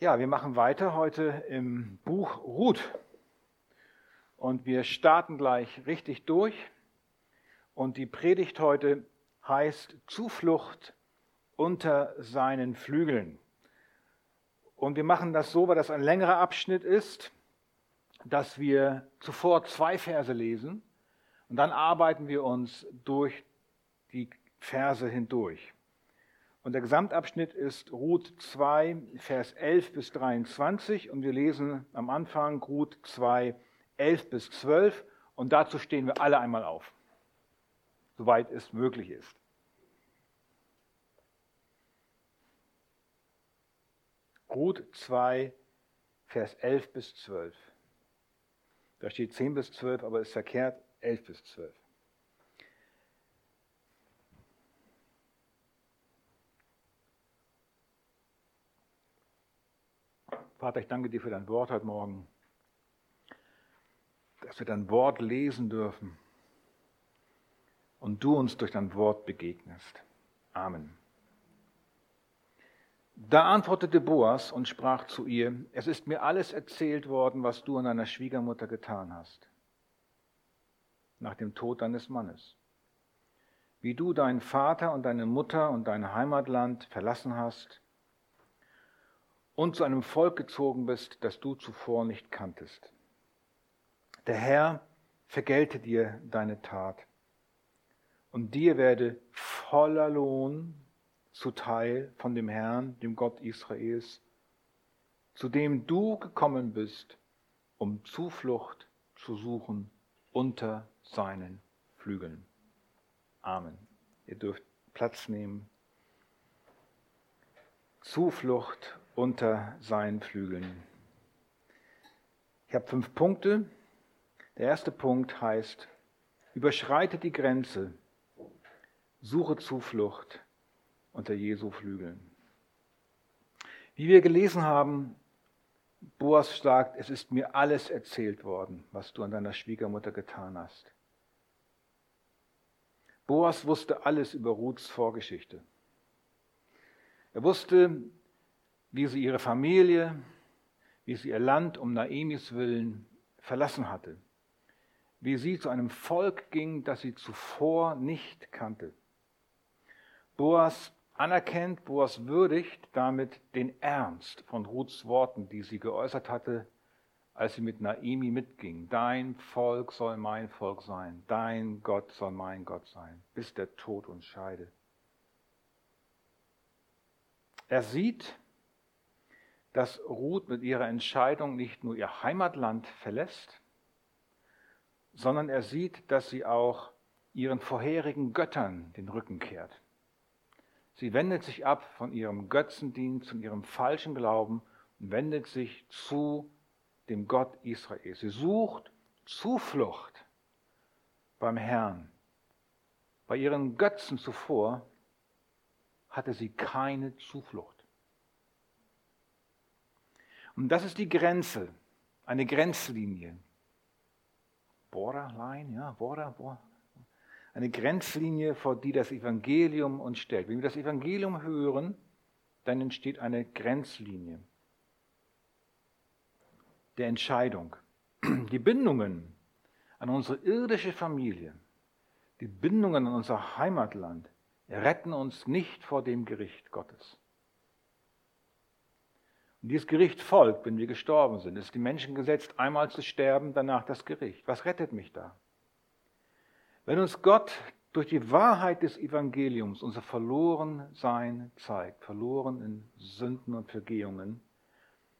Ja, wir machen weiter heute im Buch Ruth. Und wir starten gleich richtig durch. Und die Predigt heute heißt Zuflucht unter seinen Flügeln. Und wir machen das so, weil das ein längerer Abschnitt ist, dass wir zuvor zwei Verse lesen und dann arbeiten wir uns durch die Verse hindurch. Und der Gesamtabschnitt ist Ruth 2, Vers 11 bis 23 und wir lesen am Anfang Ruth 2, 11 bis 12 und dazu stehen wir alle einmal auf, soweit es möglich ist. Ruth 2, Vers 11 bis 12. Da steht 10 bis 12, aber ist verkehrt 11 bis 12. Vater, ich danke dir für dein Wort heute Morgen, dass wir dein Wort lesen dürfen und du uns durch dein Wort begegnest. Amen. Da antwortete Boas und sprach zu ihr, es ist mir alles erzählt worden, was du an deiner Schwiegermutter getan hast, nach dem Tod deines Mannes. Wie du deinen Vater und deine Mutter und dein Heimatland verlassen hast und zu einem Volk gezogen bist, das du zuvor nicht kanntest. Der Herr vergelte dir deine Tat und dir werde voller Lohn zuteil von dem Herrn, dem Gott Israels, zu dem du gekommen bist, um Zuflucht zu suchen unter seinen Flügeln. Amen. Ihr dürft Platz nehmen. Zuflucht unter seinen Flügeln. Ich habe fünf Punkte. Der erste Punkt heißt, überschreite die Grenze, suche Zuflucht unter Jesu Flügeln. Wie wir gelesen haben, Boas sagt, es ist mir alles erzählt worden, was du an deiner Schwiegermutter getan hast. Boas wusste alles über Ruths Vorgeschichte. Er wusste, wie sie ihre Familie, wie sie ihr Land um Naemis willen verlassen hatte, wie sie zu einem Volk ging, das sie zuvor nicht kannte. Boas anerkennt, Boas würdigt damit den Ernst von Ruths Worten, die sie geäußert hatte, als sie mit Naemi mitging. Dein Volk soll mein Volk sein, dein Gott soll mein Gott sein, bis der Tod uns scheide. Er sieht, dass Ruth mit ihrer Entscheidung nicht nur ihr Heimatland verlässt, sondern er sieht, dass sie auch ihren vorherigen Göttern den Rücken kehrt. Sie wendet sich ab von ihrem Götzendienst und ihrem falschen Glauben und wendet sich zu dem Gott Israel. Sie sucht Zuflucht beim Herrn. Bei ihren Götzen zuvor hatte sie keine Zuflucht. Und das ist die Grenze, eine Grenzlinie. Borderline, ja, Border, Border. Eine Grenzlinie, vor die das Evangelium uns stellt. Wenn wir das Evangelium hören, dann entsteht eine Grenzlinie der Entscheidung. Die Bindungen an unsere irdische Familie, die Bindungen an unser Heimatland retten uns nicht vor dem Gericht Gottes. Und dieses Gericht folgt, wenn wir gestorben sind. Es ist die Menschen gesetzt, einmal zu sterben, danach das Gericht. Was rettet mich da? Wenn uns Gott durch die Wahrheit des Evangeliums unser Verlorensein zeigt, verloren in Sünden und Vergehungen,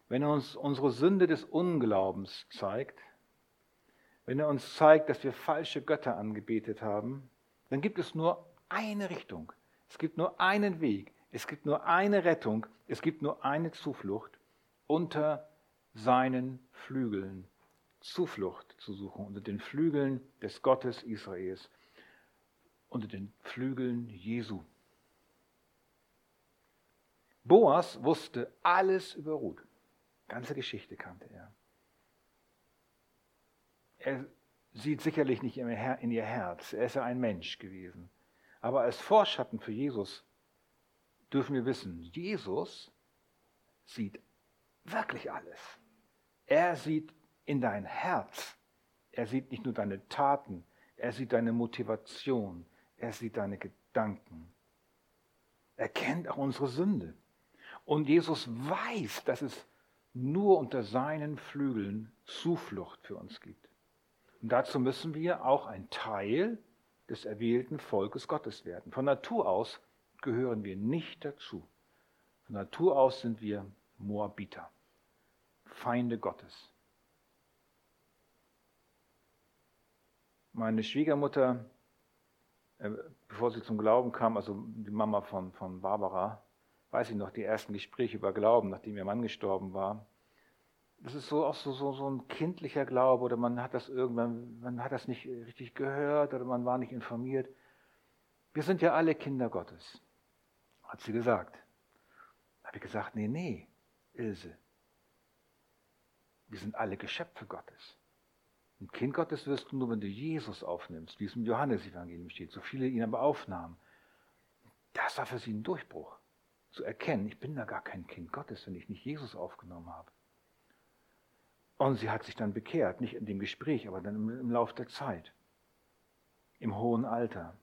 wenn er uns unsere Sünde des Unglaubens zeigt, wenn er uns zeigt, dass wir falsche Götter angebetet haben, dann gibt es nur eine Richtung. Es gibt nur einen Weg. Es gibt nur eine Rettung, es gibt nur eine Zuflucht, unter seinen Flügeln Zuflucht zu suchen, unter den Flügeln des Gottes Israels, unter den Flügeln Jesu. Boas wusste alles über Ruth. Ganze Geschichte kannte er. Er sieht sicherlich nicht in ihr Herz. Er ist ja ein Mensch gewesen. Aber als Vorschatten für Jesus dürfen wir wissen, Jesus sieht wirklich alles. Er sieht in dein Herz. Er sieht nicht nur deine Taten, er sieht deine Motivation, er sieht deine Gedanken. Er kennt auch unsere Sünde. Und Jesus weiß, dass es nur unter seinen Flügeln Zuflucht für uns gibt. Und dazu müssen wir auch ein Teil des erwählten Volkes Gottes werden. Von Natur aus gehören wir nicht dazu. Von Natur aus sind wir Moabiter, Feinde Gottes. Meine Schwiegermutter, äh, bevor sie zum Glauben kam, also die Mama von, von Barbara, weiß ich noch, die ersten Gespräche über Glauben, nachdem ihr Mann gestorben war. Das ist so auch so, so, so ein kindlicher Glaube oder man hat das irgendwann, man hat das nicht richtig gehört oder man war nicht informiert. Wir sind ja alle Kinder Gottes, hat sie gesagt. Da habe ich gesagt, nee, nee, Ilse. Wir sind alle Geschöpfe Gottes. Ein Kind Gottes wirst du nur, wenn du Jesus aufnimmst, wie es im Johannesevangelium steht. So viele ihn aber aufnahmen. Das war für sie ein Durchbruch. Zu erkennen, ich bin da gar kein Kind Gottes, wenn ich nicht Jesus aufgenommen habe. Und sie hat sich dann bekehrt, nicht in dem Gespräch, aber dann im, im Lauf der Zeit, im hohen Alter.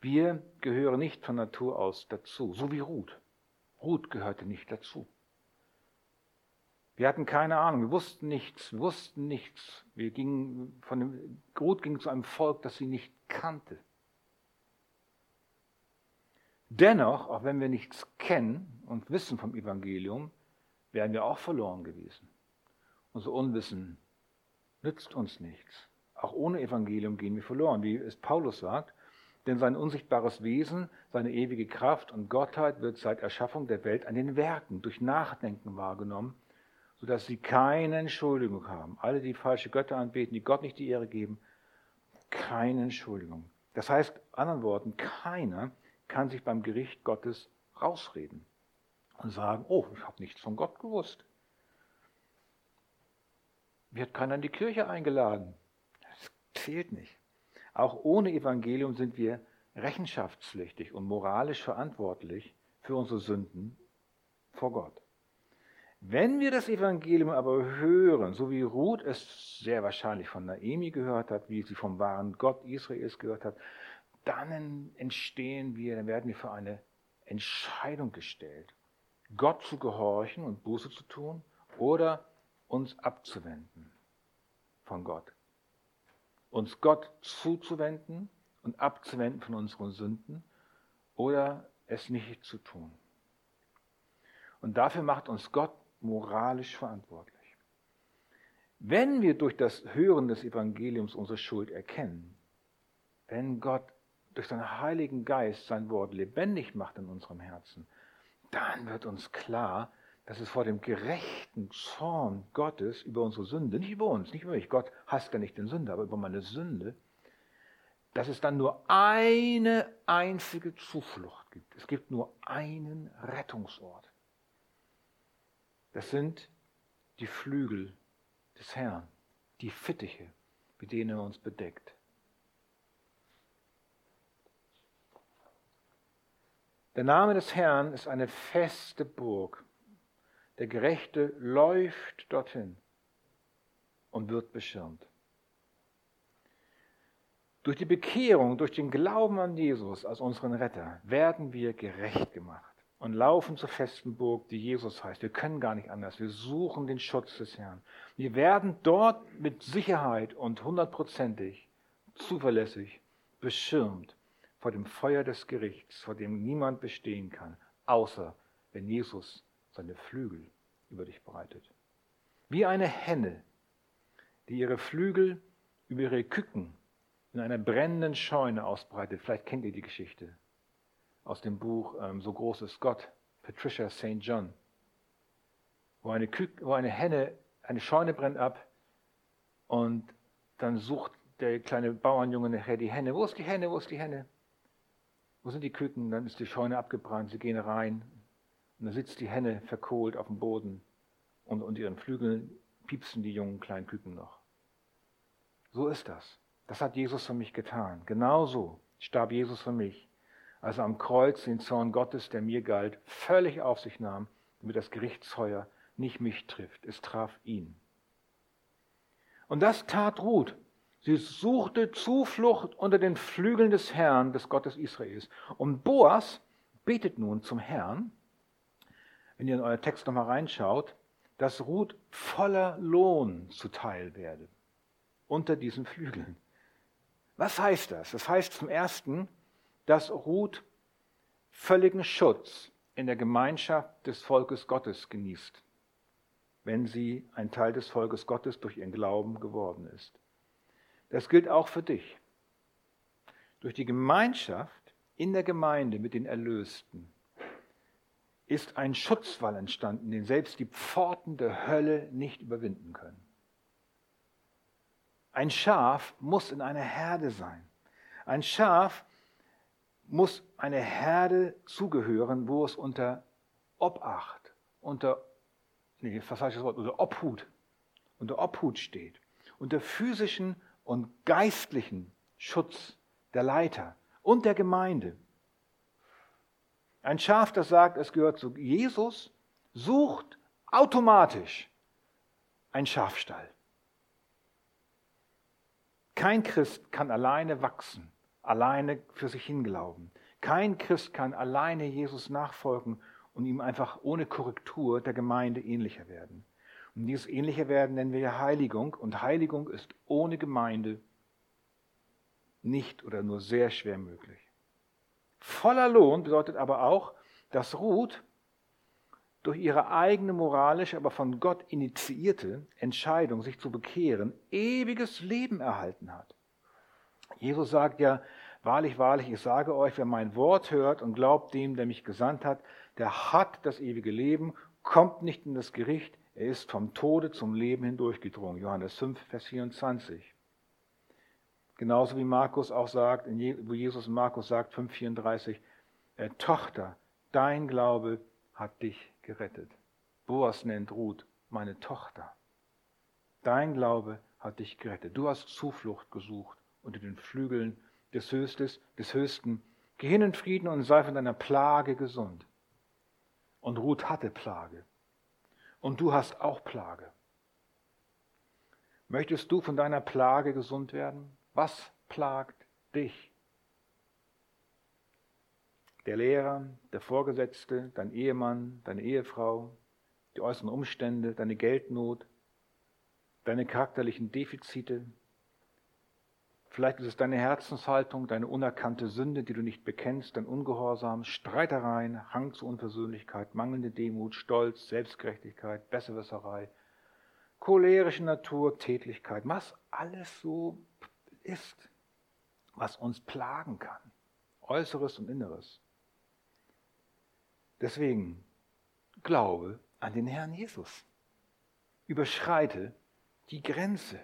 Wir gehören nicht von Natur aus dazu, so wie Ruth. Ruth gehörte nicht dazu. Wir hatten keine Ahnung, wir wussten nichts, wussten nichts. Wir gingen von dem, Ruth ging zu einem Volk, das sie nicht kannte. Dennoch, auch wenn wir nichts kennen und wissen vom Evangelium, wären wir auch verloren gewesen. Unser Unwissen nützt uns nichts. Auch ohne Evangelium gehen wir verloren, wie es Paulus sagt. Denn sein unsichtbares Wesen, seine ewige Kraft und Gottheit wird seit Erschaffung der Welt an den Werken durch Nachdenken wahrgenommen sodass sie keine Entschuldigung haben. Alle, die falsche Götter anbeten, die Gott nicht die Ehre geben, keine Entschuldigung. Das heißt, anderen Worten, keiner kann sich beim Gericht Gottes rausreden und sagen, oh, ich habe nichts von Gott gewusst. Wird keiner in die Kirche eingeladen. Das zählt nicht. Auch ohne Evangelium sind wir rechenschaftspflichtig und moralisch verantwortlich für unsere Sünden vor Gott. Wenn wir das Evangelium aber hören, so wie Ruth es sehr wahrscheinlich von Naemi gehört hat, wie sie vom wahren Gott Israels gehört hat, dann entstehen wir, dann werden wir für eine Entscheidung gestellt, Gott zu gehorchen und Buße zu tun oder uns abzuwenden von Gott. Uns Gott zuzuwenden und abzuwenden von unseren Sünden oder es nicht zu tun. Und dafür macht uns Gott moralisch verantwortlich. Wenn wir durch das Hören des Evangeliums unsere Schuld erkennen, wenn Gott durch seinen Heiligen Geist sein Wort lebendig macht in unserem Herzen, dann wird uns klar, dass es vor dem gerechten Zorn Gottes über unsere Sünde, nicht über uns, nicht über mich, Gott hasst ja nicht den Sünder, aber über meine Sünde, dass es dann nur eine einzige Zuflucht gibt. Es gibt nur einen Rettungsort. Das sind die Flügel des Herrn, die Fittiche, mit denen er uns bedeckt. Der Name des Herrn ist eine feste Burg. Der Gerechte läuft dorthin und wird beschirmt. Durch die Bekehrung, durch den Glauben an Jesus als unseren Retter werden wir gerecht gemacht und laufen zur festen Burg, die Jesus heißt. Wir können gar nicht anders. Wir suchen den Schutz des Herrn. Wir werden dort mit Sicherheit und hundertprozentig zuverlässig beschirmt vor dem Feuer des Gerichts, vor dem niemand bestehen kann, außer wenn Jesus seine Flügel über dich breitet. Wie eine Henne, die ihre Flügel über ihre Küken in einer brennenden Scheune ausbreitet. Vielleicht kennt ihr die Geschichte aus dem Buch ähm, So groß ist Gott, Patricia St. John, wo eine, Kü wo eine Henne, eine Scheune brennt ab und dann sucht der kleine Bauernjunge nachher die Henne. Wo ist die Henne? Wo ist die Henne? Wo sind die Küken? Dann ist die Scheune abgebrannt. Sie gehen rein und da sitzt die Henne verkohlt auf dem Boden und unter ihren Flügeln piepsen die jungen kleinen Küken noch. So ist das. Das hat Jesus für mich getan. Genauso starb Jesus für mich als er am Kreuz den Zorn Gottes, der mir galt, völlig auf sich nahm damit das Gerichtsfeuer nicht mich trifft. Es traf ihn. Und das tat Ruth. Sie suchte Zuflucht unter den Flügeln des Herrn, des Gottes Israels. Und Boas betet nun zum Herrn, wenn ihr in euer Text nochmal reinschaut, dass Ruth voller Lohn zuteil werde unter diesen Flügeln. Was heißt das? Das heißt zum Ersten, dass Ruth völligen Schutz in der Gemeinschaft des Volkes Gottes genießt, wenn sie ein Teil des Volkes Gottes durch ihren Glauben geworden ist. Das gilt auch für dich. Durch die Gemeinschaft in der Gemeinde mit den Erlösten ist ein Schutzwall entstanden, den selbst die Pforten der Hölle nicht überwinden können. Ein Schaf muss in einer Herde sein. Ein Schaf muss eine Herde zugehören, wo es unter Obacht, unter, nee, das Wort, unter Obhut, unter Obhut steht, unter physischen und geistlichen Schutz der Leiter und der Gemeinde. Ein Schaf, das sagt, es gehört zu Jesus, sucht automatisch ein Schafstall. Kein Christ kann alleine wachsen, alleine für sich hinglauben. Kein Christ kann alleine Jesus nachfolgen und ihm einfach ohne Korrektur der Gemeinde ähnlicher werden. Und dieses ähnlicher werden nennen wir Heiligung. Und Heiligung ist ohne Gemeinde nicht oder nur sehr schwer möglich. Voller Lohn bedeutet aber auch, dass Ruth durch ihre eigene moralische, aber von Gott initiierte Entscheidung, sich zu bekehren, ewiges Leben erhalten hat. Jesus sagt ja, wahrlich, wahrlich, ich sage euch, wer mein Wort hört und glaubt dem, der mich gesandt hat, der hat das ewige Leben, kommt nicht in das Gericht, er ist vom Tode zum Leben hindurchgedrungen. Johannes 5, Vers 24. Genauso wie Markus auch sagt, wo Jesus Markus sagt, 5,34, äh, Tochter, dein Glaube hat dich gerettet. Boas nennt Ruth meine Tochter. Dein Glaube hat dich gerettet. Du hast Zuflucht gesucht unter den Flügeln des, Höchstes, des Höchsten. Geh hin in Frieden und sei von deiner Plage gesund. Und Ruth hatte Plage. Und du hast auch Plage. Möchtest du von deiner Plage gesund werden? Was plagt dich? Der Lehrer, der Vorgesetzte, dein Ehemann, deine Ehefrau, die äußeren Umstände, deine Geldnot, deine charakterlichen Defizite. Vielleicht ist es deine Herzenshaltung, deine unerkannte Sünde, die du nicht bekennst, dein Ungehorsam, Streitereien, Hang zur Unversöhnlichkeit, mangelnde Demut, Stolz, Selbstgerechtigkeit, Besserwisserei, cholerische Natur, Tätlichkeit, was alles so ist, was uns plagen kann, äußeres und inneres. Deswegen glaube an den Herrn Jesus. Überschreite die Grenze.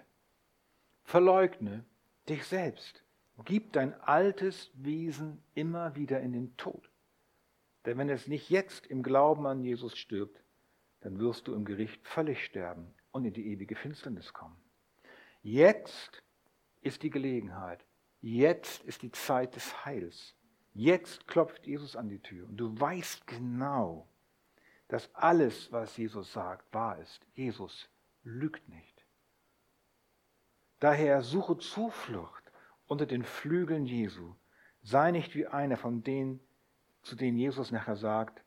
Verleugne dich selbst. Gib dein altes Wesen immer wieder in den Tod. Denn wenn es nicht jetzt im Glauben an Jesus stirbt, dann wirst du im Gericht völlig sterben und in die ewige Finsternis kommen. Jetzt ist die Gelegenheit. Jetzt ist die Zeit des Heils. Jetzt klopft Jesus an die Tür und du weißt genau, dass alles, was Jesus sagt, wahr ist. Jesus lügt nicht. Daher suche Zuflucht unter den Flügeln Jesu. Sei nicht wie einer von denen, zu denen Jesus nachher sagt,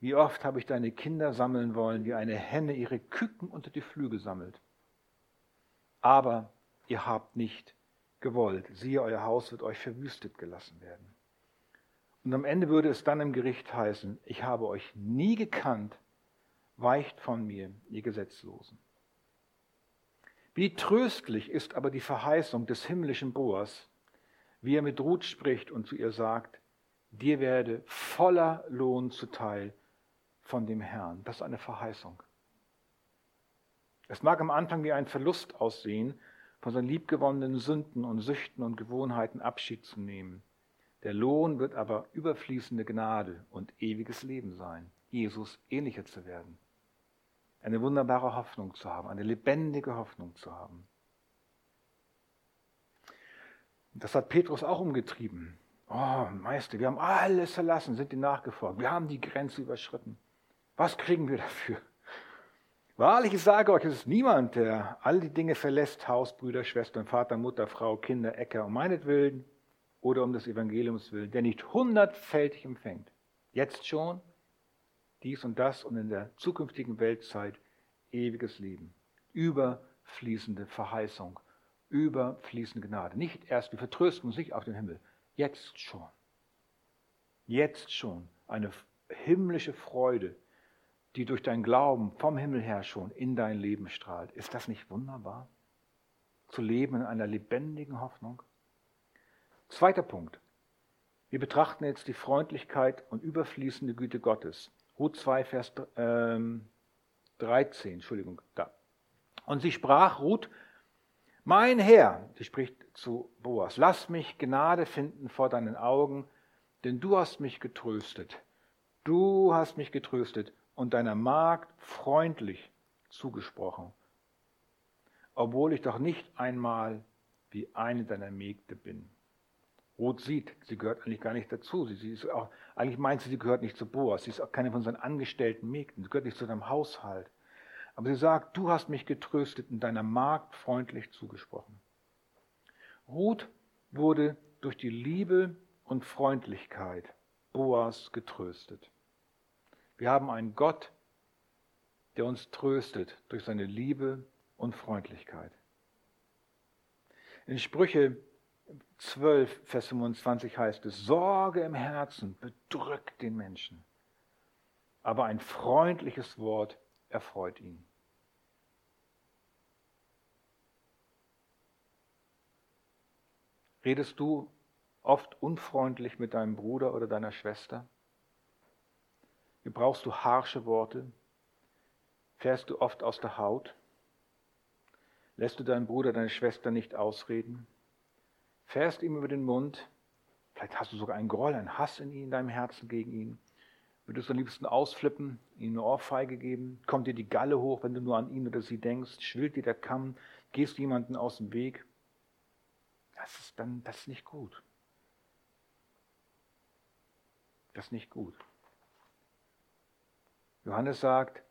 wie oft habe ich deine Kinder sammeln wollen, wie eine Henne ihre Küken unter die Flügel sammelt. Aber ihr habt nicht gewollt. Siehe, euer Haus wird euch verwüstet gelassen werden. Und am Ende würde es dann im Gericht heißen, ich habe euch nie gekannt, weicht von mir, ihr Gesetzlosen. Wie tröstlich ist aber die Verheißung des himmlischen Boas, wie er mit Ruth spricht und zu ihr sagt, dir werde voller Lohn zuteil von dem Herrn. Das ist eine Verheißung. Es mag am Anfang wie ein Verlust aussehen, von seinen liebgewonnenen Sünden und Süchten und Gewohnheiten Abschied zu nehmen. Der Lohn wird aber überfließende Gnade und ewiges Leben sein, Jesus ähnlicher zu werden. Eine wunderbare Hoffnung zu haben, eine lebendige Hoffnung zu haben. Das hat Petrus auch umgetrieben. Oh, Meister, wir haben alles verlassen, sind dir nachgefolgt. Wir haben die Grenze überschritten. Was kriegen wir dafür? Wahrlich, ich sage euch, es ist niemand, der all die Dinge verlässt, Haus, Brüder, Schwestern, Vater, Mutter, Frau, Kinder, Äcker, um meinetwillen oder um des Evangeliums willen, der nicht hundertfältig empfängt. Jetzt schon dies und das und in der zukünftigen Weltzeit ewiges Leben. Überfließende Verheißung, überfließende Gnade. Nicht erst, wir vertrösten uns nicht auf den Himmel. Jetzt schon. Jetzt schon eine himmlische Freude, die durch dein Glauben vom Himmel her schon in dein Leben strahlt. Ist das nicht wunderbar? Zu leben in einer lebendigen Hoffnung? Zweiter Punkt. Wir betrachten jetzt die Freundlichkeit und überfließende Güte Gottes. Ruth 2, Vers ähm, 13, Entschuldigung, da. Und sie sprach, Ruth, mein Herr, sie spricht zu Boas, lass mich Gnade finden vor deinen Augen, denn du hast mich getröstet. Du hast mich getröstet und deiner Magd freundlich zugesprochen, obwohl ich doch nicht einmal wie eine deiner Mägde bin. Ruth sieht, sie gehört eigentlich gar nicht dazu. Sie, sie ist auch, eigentlich meint sie, sie gehört nicht zu Boas. Sie ist auch keine von seinen angestellten Mägden. Sie gehört nicht zu seinem Haushalt. Aber sie sagt, du hast mich getröstet und deiner Magd freundlich zugesprochen. Ruth wurde durch die Liebe und Freundlichkeit Boas getröstet. Wir haben einen Gott, der uns tröstet durch seine Liebe und Freundlichkeit. In Sprüche 12, Vers 25 heißt es, Sorge im Herzen bedrückt den Menschen, aber ein freundliches Wort erfreut ihn. Redest du oft unfreundlich mit deinem Bruder oder deiner Schwester? Gebrauchst du harsche Worte? Fährst du oft aus der Haut? Lässt du deinen Bruder, deine Schwester nicht ausreden? Fährst ihm über den Mund? Vielleicht hast du sogar einen Groll, einen Hass in, in deinem Herzen gegen ihn. Würdest du am liebsten ausflippen, ihm eine Ohrfeige geben? Kommt dir die Galle hoch, wenn du nur an ihn oder sie denkst? Schwillt dir der Kamm? Gehst jemanden aus dem Weg? Das ist dann, das ist nicht gut. Das ist nicht gut. Johannes sagt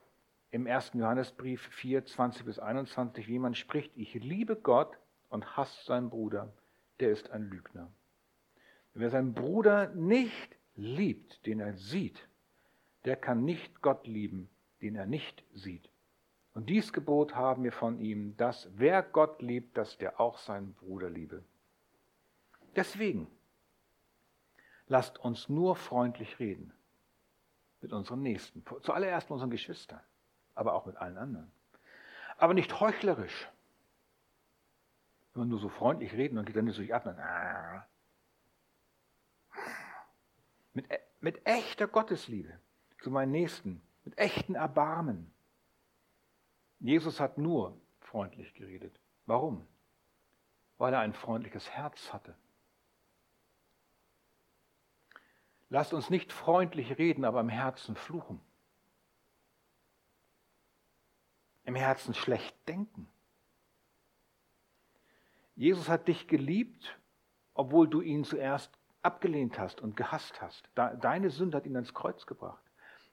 im ersten Johannesbrief 4, 20 bis 21, wie man spricht, ich liebe Gott und hasst seinen Bruder, der ist ein Lügner. Wer seinen Bruder nicht liebt, den er sieht, der kann nicht Gott lieben, den er nicht sieht. Und dies Gebot haben wir von ihm, dass wer Gott liebt, dass der auch seinen Bruder liebe. Deswegen lasst uns nur freundlich reden mit unseren Nächsten, zuallererst mit unseren Geschwistern, aber auch mit allen anderen. Aber nicht heuchlerisch. Wenn wir nur so freundlich reden und geht dann nicht so ab, dann, mit, e, mit echter Gottesliebe zu meinen Nächsten, mit echten Erbarmen. Jesus hat nur freundlich geredet. Warum? Weil er ein freundliches Herz hatte. Lasst uns nicht freundlich reden, aber im Herzen fluchen. Im Herzen schlecht denken. Jesus hat dich geliebt, obwohl du ihn zuerst abgelehnt hast und gehasst hast. Deine Sünde hat ihn ans Kreuz gebracht.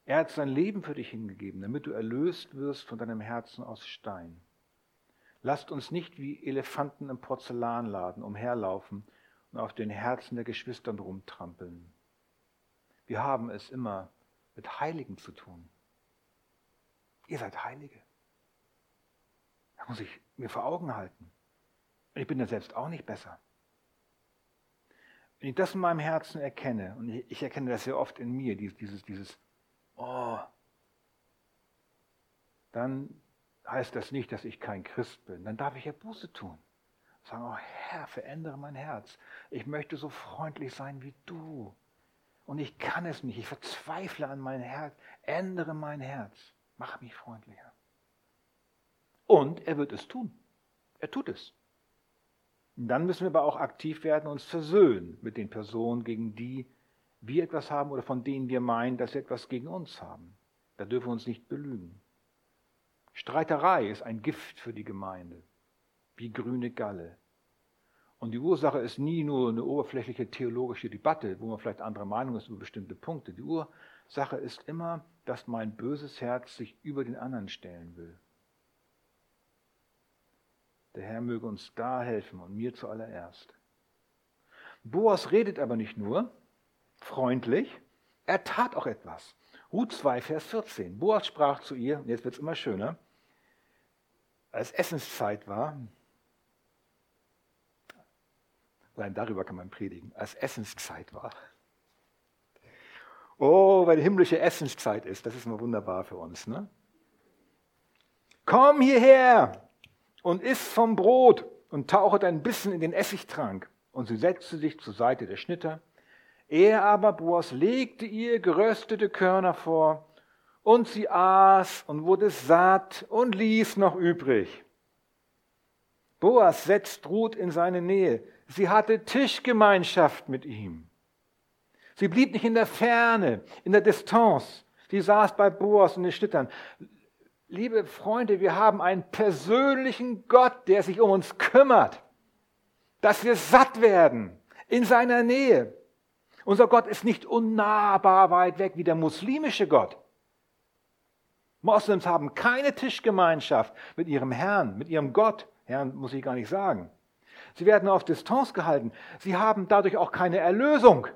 Er hat sein Leben für dich hingegeben, damit du erlöst wirst von deinem Herzen aus Stein. Lasst uns nicht wie Elefanten im Porzellanladen umherlaufen und auf den Herzen der Geschwister rumtrampeln. Wir haben es immer mit Heiligen zu tun. Ihr seid Heilige. Das muss ich mir vor Augen halten. Und ich bin da selbst auch nicht besser. Wenn ich das in meinem Herzen erkenne, und ich erkenne das sehr oft in mir, dieses, dieses, Oh, dann heißt das nicht, dass ich kein Christ bin. Dann darf ich ja Buße tun. Sagen, oh Herr, verändere mein Herz. Ich möchte so freundlich sein wie du. Und ich kann es nicht. Ich verzweifle an mein Herz. Ändere mein Herz. Mach mich freundlicher. Und er wird es tun. Er tut es. Dann müssen wir aber auch aktiv werden, uns versöhnen mit den Personen, gegen die wir etwas haben oder von denen wir meinen, dass sie etwas gegen uns haben. Da dürfen wir uns nicht belügen. Streiterei ist ein Gift für die Gemeinde, wie grüne Galle. Und die Ursache ist nie nur eine oberflächliche theologische Debatte, wo man vielleicht andere Meinung ist über bestimmte Punkte. Die Ursache ist immer, dass mein böses Herz sich über den anderen stellen will. Der Herr möge uns da helfen und mir zuallererst. Boas redet aber nicht nur freundlich, er tat auch etwas. Ruth 2, Vers 14. Boas sprach zu ihr, jetzt wird es immer schöner, als Essenszeit war, allein darüber kann man predigen, als Essenszeit war. Oh, weil die himmlische Essenszeit ist, das ist immer wunderbar für uns. Ne? Komm hierher und iss vom Brot und tauchet ein bisschen in den Essigtrank. Und sie setzte sich zur Seite der Schnitter. Er aber, Boas, legte ihr geröstete Körner vor, und sie aß und wurde satt und ließ noch übrig. Boas setzt Ruth in seine Nähe. Sie hatte Tischgemeinschaft mit ihm. Sie blieb nicht in der Ferne, in der Distanz. Sie saß bei Boas in den Schnittern. Liebe Freunde, wir haben einen persönlichen Gott, der sich um uns kümmert, dass wir satt werden in seiner Nähe. Unser Gott ist nicht unnahbar weit weg wie der muslimische Gott. Moslems haben keine Tischgemeinschaft mit ihrem Herrn, mit ihrem Gott. Herrn muss ich gar nicht sagen. Sie werden auf Distanz gehalten. Sie haben dadurch auch keine Erlösung.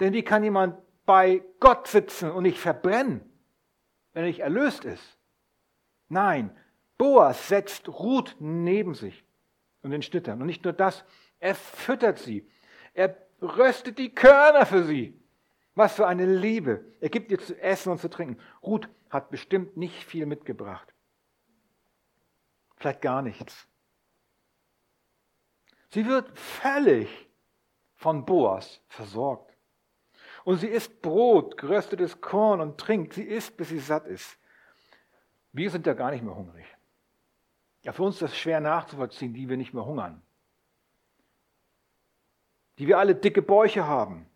Denn wie kann jemand bei Gott sitzen und nicht verbrennen, wenn er nicht erlöst ist? Nein, Boas setzt Ruth neben sich und den Schnittern. Und nicht nur das, er füttert sie. Er röstet die Körner für sie. Was für eine Liebe. Er gibt ihr zu essen und zu trinken. Ruth hat bestimmt nicht viel mitgebracht. Vielleicht gar nichts. Sie wird völlig von Boas versorgt. Und sie isst Brot, geröstetes Korn und trinkt. Sie isst, bis sie satt ist. Wir sind ja gar nicht mehr hungrig. Ja, für uns ist das schwer nachzuvollziehen, die wir nicht mehr hungern. Die wir alle dicke Bäuche haben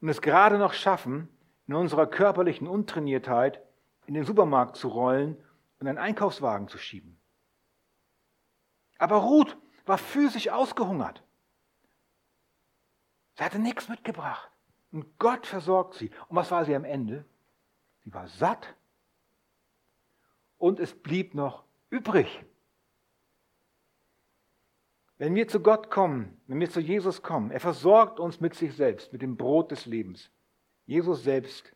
und es gerade noch schaffen, in unserer körperlichen Untrainiertheit in den Supermarkt zu rollen und einen Einkaufswagen zu schieben. Aber Ruth war physisch ausgehungert. Sie hatte nichts mitgebracht. Und Gott versorgt sie. Und was war sie am Ende? Sie war satt. Und es blieb noch übrig. Wenn wir zu Gott kommen, wenn wir zu Jesus kommen, er versorgt uns mit sich selbst, mit dem Brot des Lebens. Jesus selbst.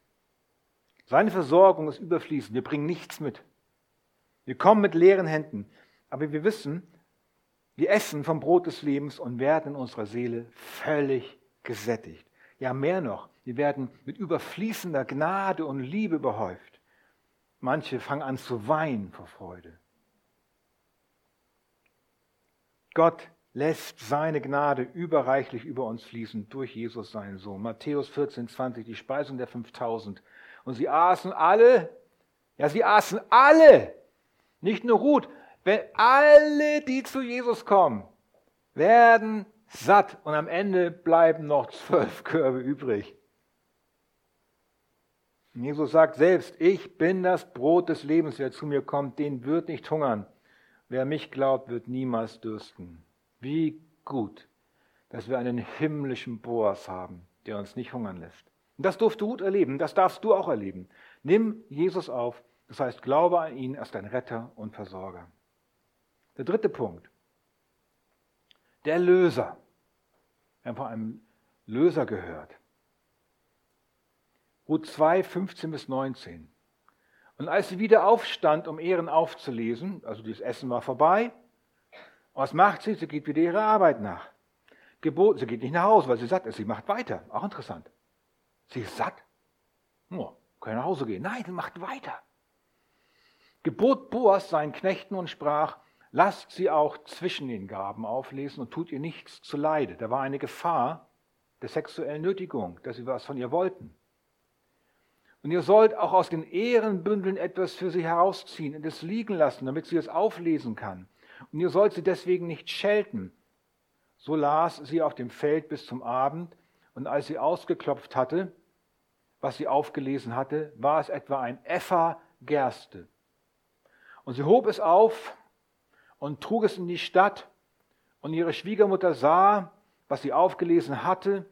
Seine Versorgung ist überfließend. Wir bringen nichts mit. Wir kommen mit leeren Händen. Aber wir wissen, wir essen vom Brot des Lebens und werden in unserer Seele völlig gesättigt. Ja, mehr noch, wir werden mit überfließender Gnade und Liebe behäuft. Manche fangen an zu weinen vor Freude. Gott lässt seine Gnade überreichlich über uns fließen durch Jesus, seinen Sohn. Matthäus 14, 20, die Speisung der 5000. Und sie aßen alle, ja, sie aßen alle, nicht nur Ruth, wenn alle, die zu Jesus kommen, werden satt und am Ende bleiben noch zwölf Körbe übrig. Jesus sagt selbst, ich bin das Brot des Lebens, wer zu mir kommt, den wird nicht hungern. Wer mich glaubt, wird niemals dürsten. Wie gut, dass wir einen himmlischen Boas haben, der uns nicht hungern lässt. Und das durfte Ruth erleben, das darfst du auch erleben. Nimm Jesus auf, das heißt, glaube an ihn als dein Retter und Versorger. Der dritte Punkt. Der Löser. Wir haben von einem Löser gehört. Ruth 2, 15 bis 19. Und als sie wieder aufstand, um Ehren aufzulesen, also das Essen war vorbei, was macht sie? Sie geht wieder ihrer Arbeit nach. Gebot, sie geht nicht nach Hause, weil sie satt ist. Sie macht weiter. Auch interessant. Sie ist satt. Oh, kann nach Hause gehen. Nein, sie macht weiter. Gebot Boas seinen Knechten und sprach, Lasst sie auch zwischen den Gaben auflesen und tut ihr nichts zu Leide. Da war eine Gefahr der sexuellen Nötigung, dass sie was von ihr wollten. Und ihr sollt auch aus den Ehrenbündeln etwas für sie herausziehen und es liegen lassen, damit sie es auflesen kann. Und ihr sollt sie deswegen nicht schelten. So las sie auf dem Feld bis zum Abend, und als sie ausgeklopft hatte, was sie aufgelesen hatte, war es etwa ein Effa Gerste. Und sie hob es auf und trug es in die Stadt. Und ihre Schwiegermutter sah, was sie aufgelesen hatte.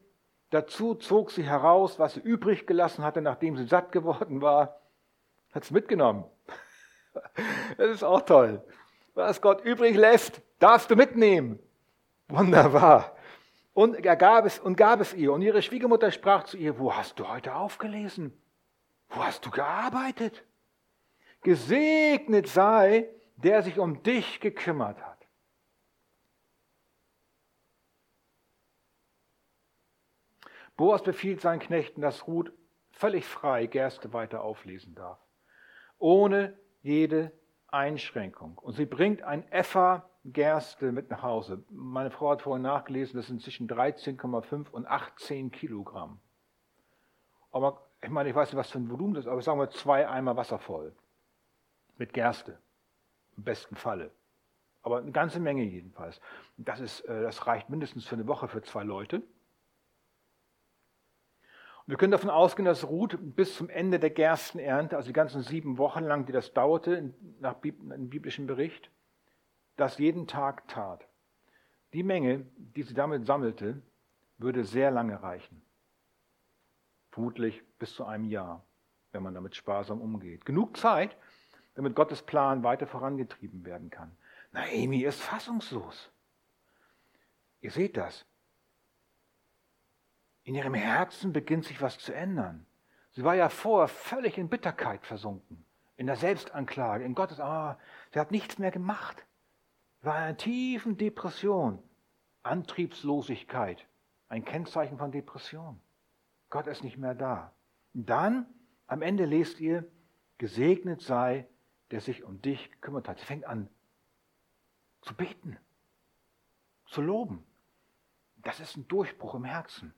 Dazu zog sie heraus, was sie übrig gelassen hatte, nachdem sie satt geworden war. Hat es mitgenommen. Das ist auch toll. Was Gott übrig lässt, darfst du mitnehmen. Wunderbar. Und er gab es und gab es ihr. Und ihre Schwiegermutter sprach zu ihr: Wo hast du heute aufgelesen? Wo hast du gearbeitet? Gesegnet sei, der sich um dich gekümmert hat. Boas befiehlt seinen Knechten, dass Ruth völlig frei Gerste weiter auflesen darf, ohne jede Einschränkung. Und sie bringt ein Effa Gerste mit nach Hause. Meine Frau hat vorhin nachgelesen, das sind zwischen 13,5 und 18 Kilogramm. Aber ich meine, ich weiß nicht, was für ein Volumen das ist, aber sagen wir zwei Eimer Wasser voll. Mit Gerste. Im besten Falle. Aber eine ganze Menge jedenfalls. Das, ist, äh, das reicht mindestens für eine Woche für zwei Leute. Wir können davon ausgehen, dass Ruth bis zum Ende der Gerstenernte, also die ganzen sieben Wochen lang, die das dauerte, nach einem biblischen Bericht, das jeden Tag tat. Die Menge, die sie damit sammelte, würde sehr lange reichen. Vermutlich bis zu einem Jahr, wenn man damit sparsam umgeht. Genug Zeit, damit Gottes Plan weiter vorangetrieben werden kann. Naomi ist fassungslos. Ihr seht das. In ihrem Herzen beginnt sich was zu ändern. Sie war ja vorher völlig in Bitterkeit versunken, in der Selbstanklage, in Gottes, ah, sie hat nichts mehr gemacht. Sie war in einer tiefen Depression, Antriebslosigkeit, ein Kennzeichen von Depression. Gott ist nicht mehr da. Und dann, am Ende lest ihr, gesegnet sei, der sich um dich gekümmert hat. Sie fängt an zu beten, zu loben. Das ist ein Durchbruch im Herzen.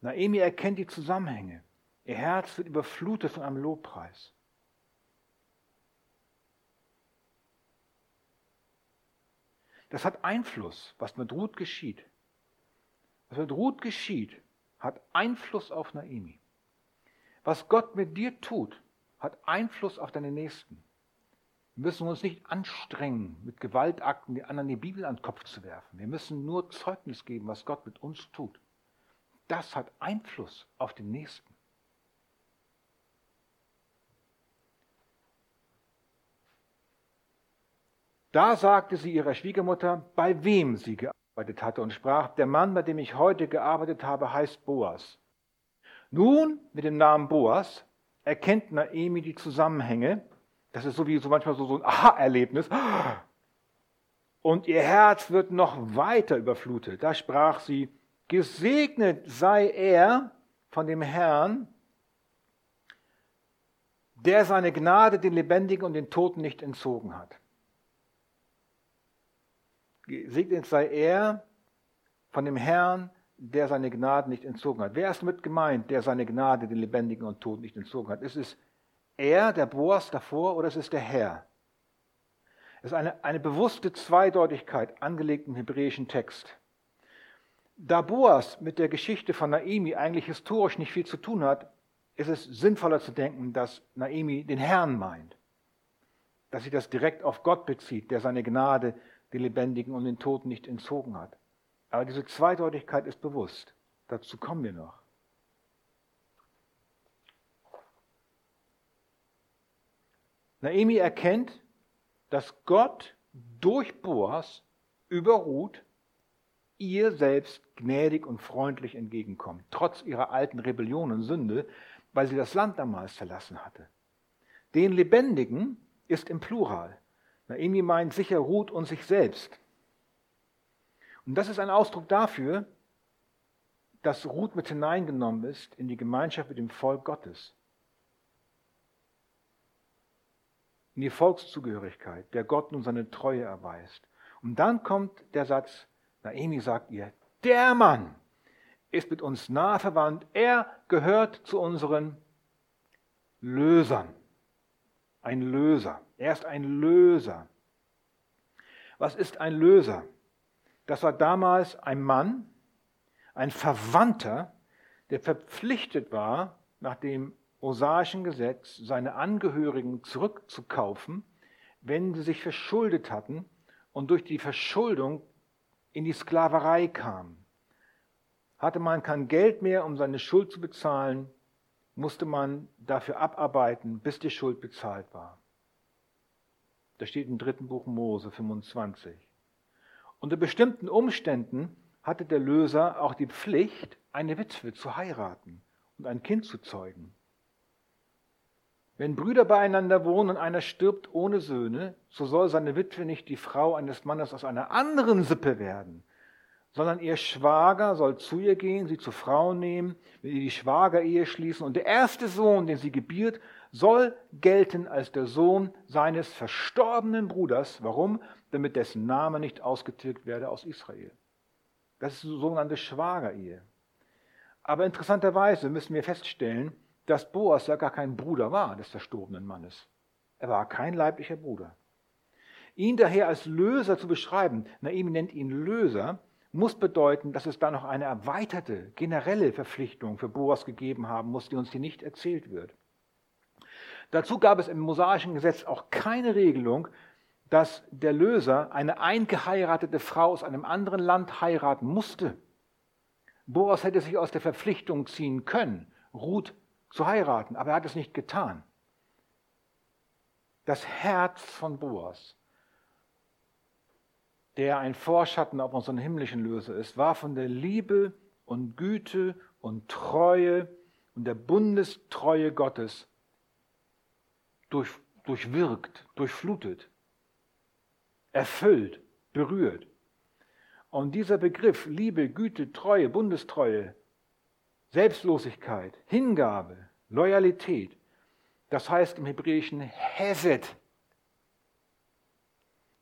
Naemi erkennt die Zusammenhänge. Ihr Herz wird überflutet von einem Lobpreis. Das hat Einfluss, was mit Ruth geschieht. Was mit Ruth geschieht, hat Einfluss auf Naemi. Was Gott mit dir tut, hat Einfluss auf deine Nächsten. Wir müssen uns nicht anstrengen, mit Gewaltakten die anderen die Bibel an den Kopf zu werfen. Wir müssen nur Zeugnis geben, was Gott mit uns tut das hat Einfluss auf den Nächsten. Da sagte sie ihrer Schwiegermutter, bei wem sie gearbeitet hatte und sprach, der Mann, bei dem ich heute gearbeitet habe, heißt Boas. Nun, mit dem Namen Boas, erkennt Naemi die Zusammenhänge. Das ist so manchmal so, so ein Aha-Erlebnis. Und ihr Herz wird noch weiter überflutet. Da sprach sie, Gesegnet sei er von dem Herrn, der seine Gnade den Lebendigen und den Toten nicht entzogen hat. Gesegnet sei er von dem Herrn, der seine Gnade nicht entzogen hat. Wer ist mit gemeint, der seine Gnade den Lebendigen und Toten nicht entzogen hat? Ist es er, der Boas davor, oder ist es der Herr? Es ist eine, eine bewusste Zweideutigkeit angelegt im hebräischen Text. Da Boas mit der Geschichte von Naemi eigentlich historisch nicht viel zu tun hat, ist es sinnvoller zu denken, dass Naemi den Herrn meint. Dass sich das direkt auf Gott bezieht, der seine Gnade den Lebendigen und den Toten nicht entzogen hat. Aber diese Zweideutigkeit ist bewusst. Dazu kommen wir noch. Naemi erkennt, dass Gott durch Boas überruht ihr selbst gnädig und freundlich entgegenkommt, trotz ihrer alten Rebellion und Sünde, weil sie das Land damals verlassen hatte. Den Lebendigen ist im Plural. Naemi meint sicher Ruth und sich selbst. Und das ist ein Ausdruck dafür, dass Ruth mit hineingenommen ist in die Gemeinschaft mit dem Volk Gottes. In die Volkszugehörigkeit, der Gott nun seine Treue erweist. Und dann kommt der Satz, Naemi sagt ihr, der Mann ist mit uns nahe verwandt. Er gehört zu unseren Lösern. Ein Löser. Er ist ein Löser. Was ist ein Löser? Das war damals ein Mann, ein Verwandter, der verpflichtet war, nach dem osaischen Gesetz seine Angehörigen zurückzukaufen, wenn sie sich verschuldet hatten und durch die Verschuldung in die Sklaverei kam, hatte man kein Geld mehr, um seine Schuld zu bezahlen, musste man dafür abarbeiten, bis die Schuld bezahlt war. Das steht im dritten Buch Mose 25. Unter bestimmten Umständen hatte der Löser auch die Pflicht, eine Witwe zu heiraten und ein Kind zu zeugen. Wenn Brüder beieinander wohnen und einer stirbt ohne Söhne, so soll seine Witwe nicht die Frau eines Mannes aus einer anderen Sippe werden, sondern ihr Schwager soll zu ihr gehen, sie zur Frau nehmen, mit ihr die Schwagerehe schließen und der erste Sohn, den sie gebiert, soll gelten als der Sohn seines verstorbenen Bruders. Warum? Damit dessen Name nicht ausgetilgt werde aus Israel. Das ist die sogenannte Schwagerehe. Aber interessanterweise müssen wir feststellen, dass Boas ja gar kein Bruder war des verstorbenen Mannes. Er war kein leiblicher Bruder. Ihn daher als Löser zu beschreiben, Naomi nennt ihn Löser, muss bedeuten, dass es da noch eine erweiterte, generelle Verpflichtung für Boas gegeben haben muss, die uns hier nicht erzählt wird. Dazu gab es im mosaischen Gesetz auch keine Regelung, dass der Löser eine eingeheiratete Frau aus einem anderen Land heiraten musste. Boas hätte sich aus der Verpflichtung ziehen können, Ruth zu heiraten, aber er hat es nicht getan. Das Herz von Boas, der ein Vorschatten auf unseren himmlischen Löser ist, war von der Liebe und Güte und Treue und der Bundestreue Gottes durch, durchwirkt, durchflutet, erfüllt, berührt. Und dieser Begriff Liebe, Güte, Treue, Bundestreue Selbstlosigkeit, Hingabe, Loyalität. Das heißt im Hebräischen Hesed.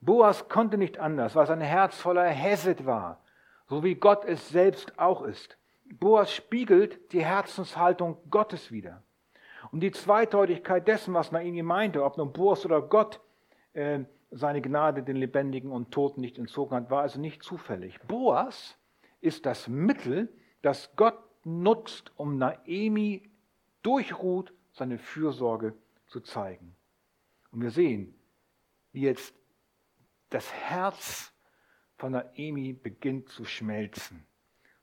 Boas konnte nicht anders, weil sein Herz voller Hesed war, so wie Gott es selbst auch ist. Boas spiegelt die Herzenshaltung Gottes wider. Und die Zweideutigkeit dessen, was Naini meinte, ob nun Boas oder Gott äh, seine Gnade den Lebendigen und Toten nicht entzogen hat, war also nicht zufällig. Boas ist das Mittel, das Gott nutzt, um Naemi durch Ruth seine Fürsorge zu zeigen. Und wir sehen, wie jetzt das Herz von Naemi beginnt zu schmelzen.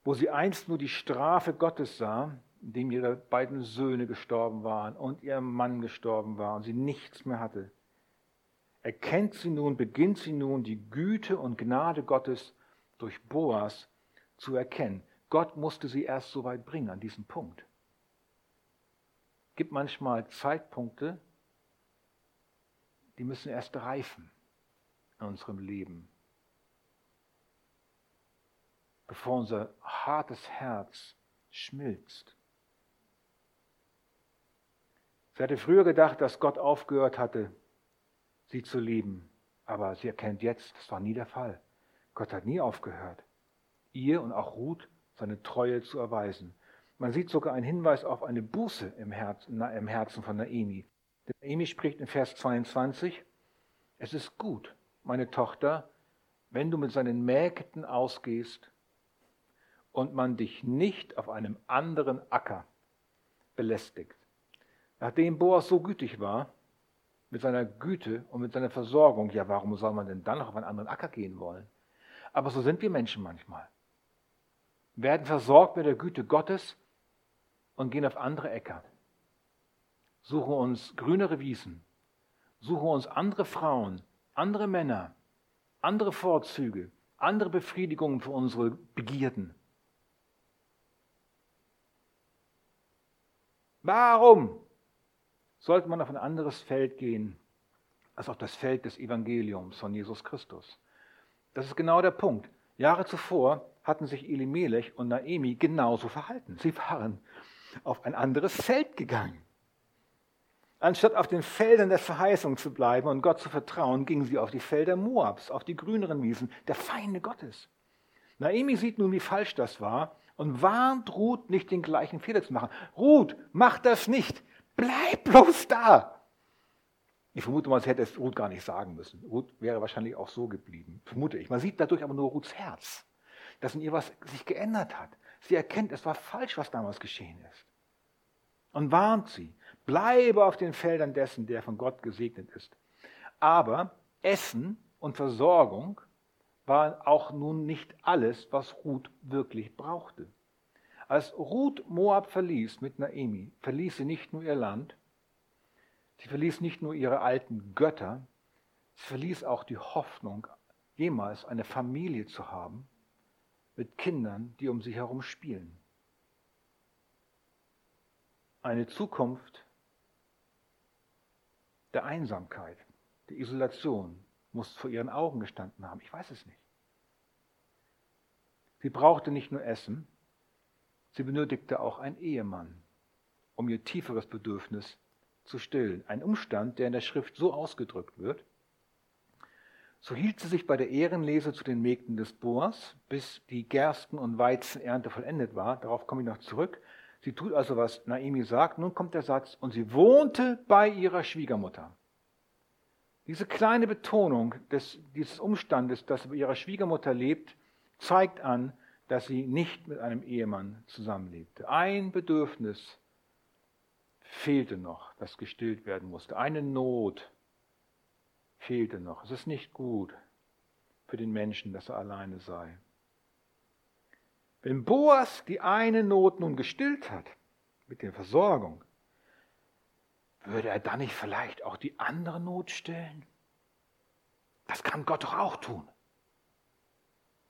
Wo sie einst nur die Strafe Gottes sah, indem ihre beiden Söhne gestorben waren und ihr Mann gestorben war und sie nichts mehr hatte, erkennt sie nun, beginnt sie nun die Güte und Gnade Gottes durch Boas zu erkennen. Gott musste sie erst so weit bringen, an diesen Punkt. Es gibt manchmal Zeitpunkte, die müssen erst reifen in unserem Leben, bevor unser hartes Herz schmilzt. Sie hatte früher gedacht, dass Gott aufgehört hatte, sie zu lieben. Aber sie erkennt jetzt, das war nie der Fall. Gott hat nie aufgehört. Ihr und auch Ruth seine Treue zu erweisen. Man sieht sogar einen Hinweis auf eine Buße im Herzen, im Herzen von Naemi. Denn Naemi spricht in Vers 22, es ist gut, meine Tochter, wenn du mit seinen Mägden ausgehst und man dich nicht auf einem anderen Acker belästigt. Nachdem Boas so gütig war, mit seiner Güte und mit seiner Versorgung, ja, warum soll man denn dann noch auf einen anderen Acker gehen wollen? Aber so sind wir Menschen manchmal werden versorgt mit der Güte Gottes und gehen auf andere Äcker. Suchen uns grünere Wiesen, suchen uns andere Frauen, andere Männer, andere Vorzüge, andere Befriedigungen für unsere Begierden. Warum sollte man auf ein anderes Feld gehen als auf das Feld des Evangeliums von Jesus Christus? Das ist genau der Punkt. Jahre zuvor hatten sich Elimelech und Naemi genauso verhalten. Sie waren auf ein anderes Feld gegangen. Anstatt auf den Feldern der Verheißung zu bleiben und Gott zu vertrauen, gingen sie auf die Felder Moabs, auf die grüneren Wiesen, der Feinde Gottes. Naemi sieht nun, wie falsch das war und warnt Ruth, nicht den gleichen Fehler zu machen. Ruth, mach das nicht. Bleib bloß da. Ich vermute mal, sie hätte es Ruth gar nicht sagen müssen. Ruth wäre wahrscheinlich auch so geblieben. Vermute ich. Man sieht dadurch aber nur Ruths Herz dass in ihr was sich geändert hat. Sie erkennt, es war falsch, was damals geschehen ist. Und warnt sie, bleibe auf den Feldern dessen, der von Gott gesegnet ist. Aber Essen und Versorgung war auch nun nicht alles, was Ruth wirklich brauchte. Als Ruth Moab verließ mit Naemi, verließ sie nicht nur ihr Land, sie verließ nicht nur ihre alten Götter, sie verließ auch die Hoffnung, jemals eine Familie zu haben mit Kindern, die um sie herum spielen. Eine Zukunft der Einsamkeit, der Isolation muss vor ihren Augen gestanden haben. Ich weiß es nicht. Sie brauchte nicht nur Essen, sie benötigte auch einen Ehemann, um ihr tieferes Bedürfnis zu stillen. Ein Umstand, der in der Schrift so ausgedrückt wird. So hielt sie sich bei der Ehrenlese zu den Mägden des Boas, bis die Gersten- und Weizenernte vollendet war. Darauf komme ich noch zurück. Sie tut also, was Naimi sagt. Nun kommt der Satz, und sie wohnte bei ihrer Schwiegermutter. Diese kleine Betonung des, dieses Umstandes, dass sie bei ihrer Schwiegermutter lebt, zeigt an, dass sie nicht mit einem Ehemann zusammenlebte. Ein Bedürfnis fehlte noch, das gestillt werden musste. Eine Not fehlte noch. Es ist nicht gut für den Menschen, dass er alleine sei. Wenn Boas die eine Not nun gestillt hat mit der Versorgung, würde er dann nicht vielleicht auch die andere Not stillen? Das kann Gott doch auch tun.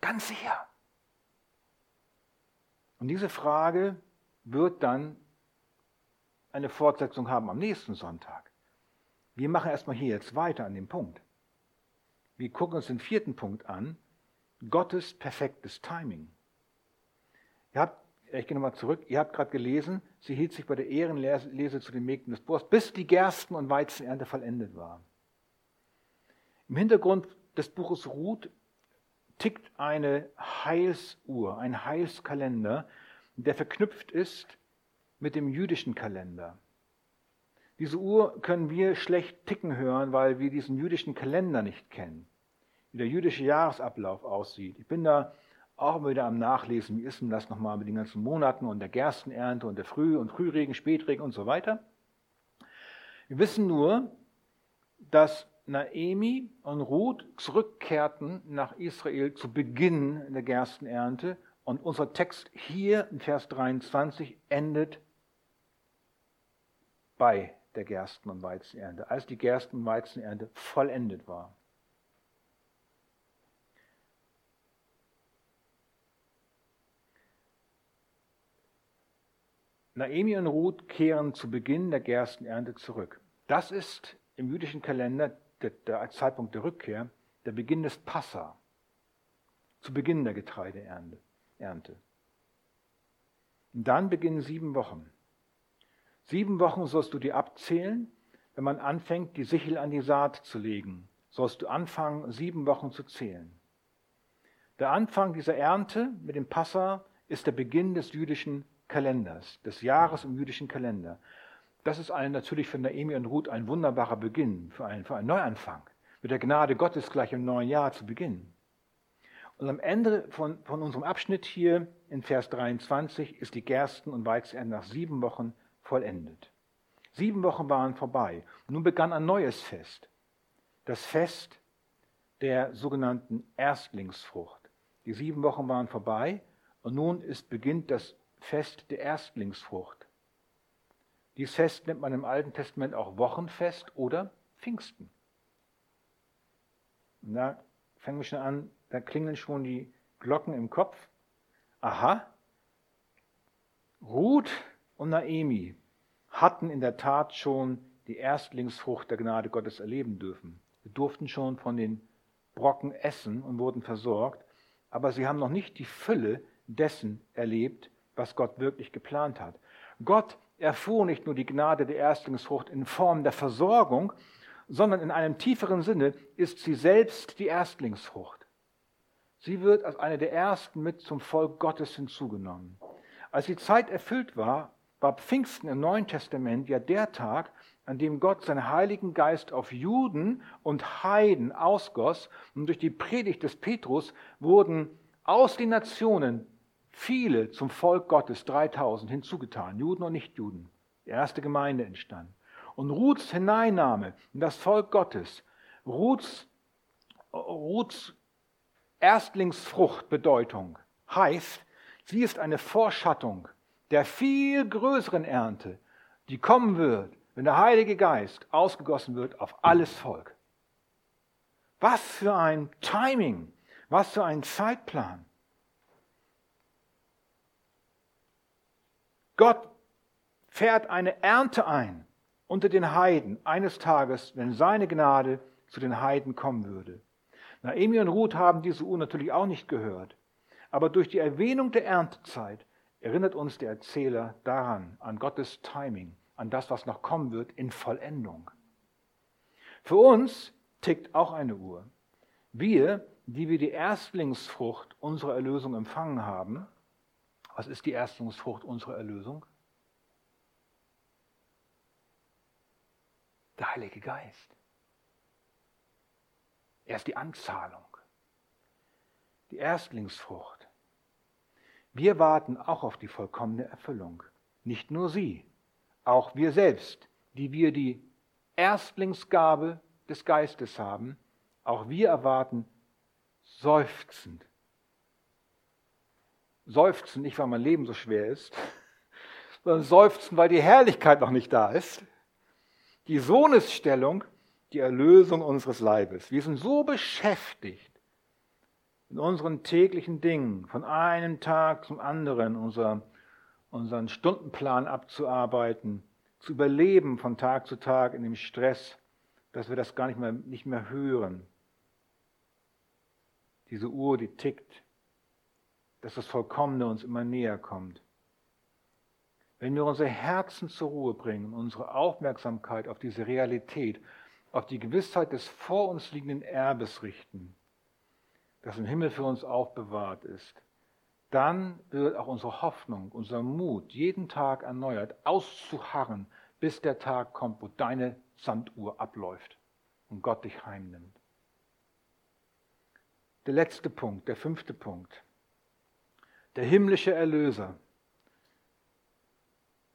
Ganz sicher. Und diese Frage wird dann eine Fortsetzung haben am nächsten Sonntag. Wir machen erstmal hier jetzt weiter an dem Punkt. Wir gucken uns den vierten Punkt an. Gottes perfektes Timing. Ihr habt, ich gehe nochmal zurück, ihr habt gerade gelesen, sie hielt sich bei der Ehrenlese zu den Mägden des Boas, bis die Gersten- und Weizenernte vollendet war. Im Hintergrund des Buches Ruth tickt eine Heilsuhr, ein Heilskalender, der verknüpft ist mit dem jüdischen Kalender. Diese Uhr können wir schlecht ticken hören, weil wir diesen jüdischen Kalender nicht kennen, wie der jüdische Jahresablauf aussieht. Ich bin da auch wieder am Nachlesen, wie ist denn das nochmal mit den ganzen Monaten und der Gerstenernte und der Früh- und Frühregen, Spätregen und so weiter. Wir wissen nur, dass Naemi und Ruth zurückkehrten nach Israel zu Beginn der Gerstenernte und unser Text hier in Vers 23 endet bei der Gersten- und Weizenernte, als die Gersten- und Weizenernte vollendet war. Naemi und Ruth kehren zu Beginn der Gerstenernte zurück. Das ist im jüdischen Kalender der, der Zeitpunkt der Rückkehr, der Beginn des Passa, zu Beginn der Getreideernte. Und dann beginnen sieben Wochen. Sieben Wochen sollst du dir abzählen, wenn man anfängt, die Sichel an die Saat zu legen. Sollst du anfangen, sieben Wochen zu zählen. Der Anfang dieser Ernte mit dem Passa ist der Beginn des jüdischen Kalenders, des Jahres im jüdischen Kalender. Das ist ein, natürlich für Naemi und Ruth ein wunderbarer Beginn, für einen, für einen Neuanfang. Mit der Gnade Gottes gleich im neuen Jahr zu beginnen. Und am Ende von, von unserem Abschnitt hier in Vers 23 ist die Gersten- und Weizenernte nach sieben Wochen vollendet. Sieben Wochen waren vorbei. Nun begann ein neues Fest. Das Fest der sogenannten Erstlingsfrucht. Die sieben Wochen waren vorbei und nun ist, beginnt das Fest der Erstlingsfrucht. Dieses Fest nennt man im Alten Testament auch Wochenfest oder Pfingsten. Und da fangen wir schon an, da klingeln schon die Glocken im Kopf. Aha, Ruth und Naemi hatten in der Tat schon die Erstlingsfrucht der Gnade Gottes erleben dürfen. Sie durften schon von den Brocken essen und wurden versorgt, aber sie haben noch nicht die Fülle dessen erlebt, was Gott wirklich geplant hat. Gott erfuhr nicht nur die Gnade der Erstlingsfrucht in Form der Versorgung, sondern in einem tieferen Sinne ist sie selbst die Erstlingsfrucht. Sie wird als eine der ersten mit zum Volk Gottes hinzugenommen. Als die Zeit erfüllt war, war Pfingsten im Neuen Testament ja der Tag, an dem Gott seinen Heiligen Geist auf Juden und Heiden ausgoss und durch die Predigt des Petrus wurden aus den Nationen viele zum Volk Gottes, 3000 hinzugetan, Juden und Nichtjuden. Die erste Gemeinde entstand. Und Ruths Hineinnahme in das Volk Gottes, Ruths, Ruths Erstlingsfruchtbedeutung heißt, Sie ist eine Vorschattung der viel größeren Ernte, die kommen wird, wenn der Heilige Geist ausgegossen wird auf alles Volk. Was für ein Timing, was für ein Zeitplan. Gott fährt eine Ernte ein unter den Heiden eines Tages, wenn seine Gnade zu den Heiden kommen würde. Naemi und Ruth haben diese Uhr natürlich auch nicht gehört. Aber durch die Erwähnung der Erntezeit erinnert uns der Erzähler daran, an Gottes Timing, an das, was noch kommen wird in Vollendung. Für uns tickt auch eine Uhr. Wir, die wir die Erstlingsfrucht unserer Erlösung empfangen haben, was ist die Erstlingsfrucht unserer Erlösung? Der Heilige Geist. Er ist die Anzahlung, die Erstlingsfrucht. Wir warten auch auf die vollkommene Erfüllung. Nicht nur sie, auch wir selbst, die wir die Erstlingsgabe des Geistes haben, auch wir erwarten seufzend. Seufzen nicht, weil mein Leben so schwer ist, sondern seufzen, weil die Herrlichkeit noch nicht da ist. Die Sohnesstellung, die Erlösung unseres Leibes. Wir sind so beschäftigt in unseren täglichen Dingen, von einem Tag zum anderen, unser, unseren Stundenplan abzuarbeiten, zu überleben von Tag zu Tag in dem Stress, dass wir das gar nicht mehr, nicht mehr hören. Diese Uhr, die tickt, dass das Vollkommene uns immer näher kommt. Wenn wir unsere Herzen zur Ruhe bringen, unsere Aufmerksamkeit auf diese Realität, auf die Gewissheit des vor uns liegenden Erbes richten, das im Himmel für uns aufbewahrt ist, dann wird auch unsere Hoffnung, unser Mut jeden Tag erneuert, auszuharren, bis der Tag kommt, wo deine Sanduhr abläuft und Gott dich heimnimmt. Der letzte Punkt, der fünfte Punkt. Der himmlische Erlöser.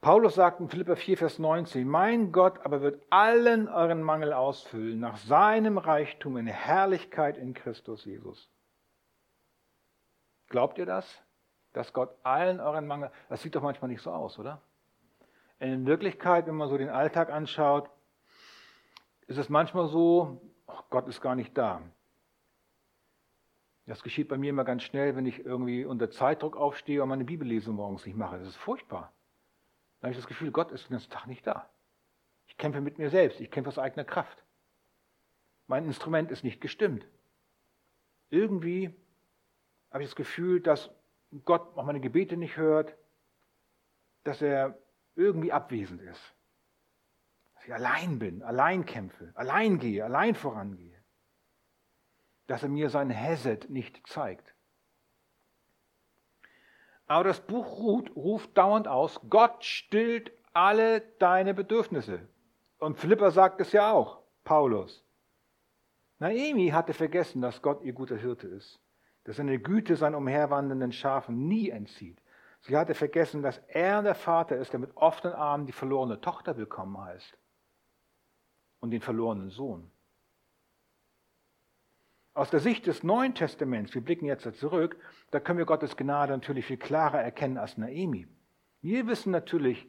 Paulus sagt in Philippa 4, Vers 19, mein Gott aber wird allen euren Mangel ausfüllen nach seinem Reichtum in Herrlichkeit in Christus Jesus. Glaubt ihr das? Dass Gott allen euren Mangel, das sieht doch manchmal nicht so aus, oder? In Wirklichkeit, wenn man so den Alltag anschaut, ist es manchmal so, oh, Gott ist gar nicht da. Das geschieht bei mir immer ganz schnell, wenn ich irgendwie unter Zeitdruck aufstehe und meine Bibellesung morgens nicht mache. Das ist furchtbar. Dann habe ich das Gefühl, Gott ist den ganzen Tag nicht da. Ich kämpfe mit mir selbst, ich kämpfe aus eigener Kraft. Mein Instrument ist nicht gestimmt. Irgendwie habe ich das Gefühl, dass Gott auch meine Gebete nicht hört, dass er irgendwie abwesend ist. Dass ich allein bin, allein kämpfe, allein gehe, allein vorangehe. Dass er mir sein Hesed nicht zeigt. Aber das Buch Ruth ruft dauernd aus, Gott stillt alle deine Bedürfnisse. Und Philippa sagt es ja auch, Paulus. Naemi hatte vergessen, dass Gott ihr guter Hirte ist dass seine Güte seinen umherwandernden Schafen nie entzieht. Sie hatte vergessen, dass er der Vater ist, der mit offenen Armen die verlorene Tochter willkommen heißt und den verlorenen Sohn. Aus der Sicht des Neuen Testaments, wir blicken jetzt zurück, da können wir Gottes Gnade natürlich viel klarer erkennen als Naemi. Wir wissen natürlich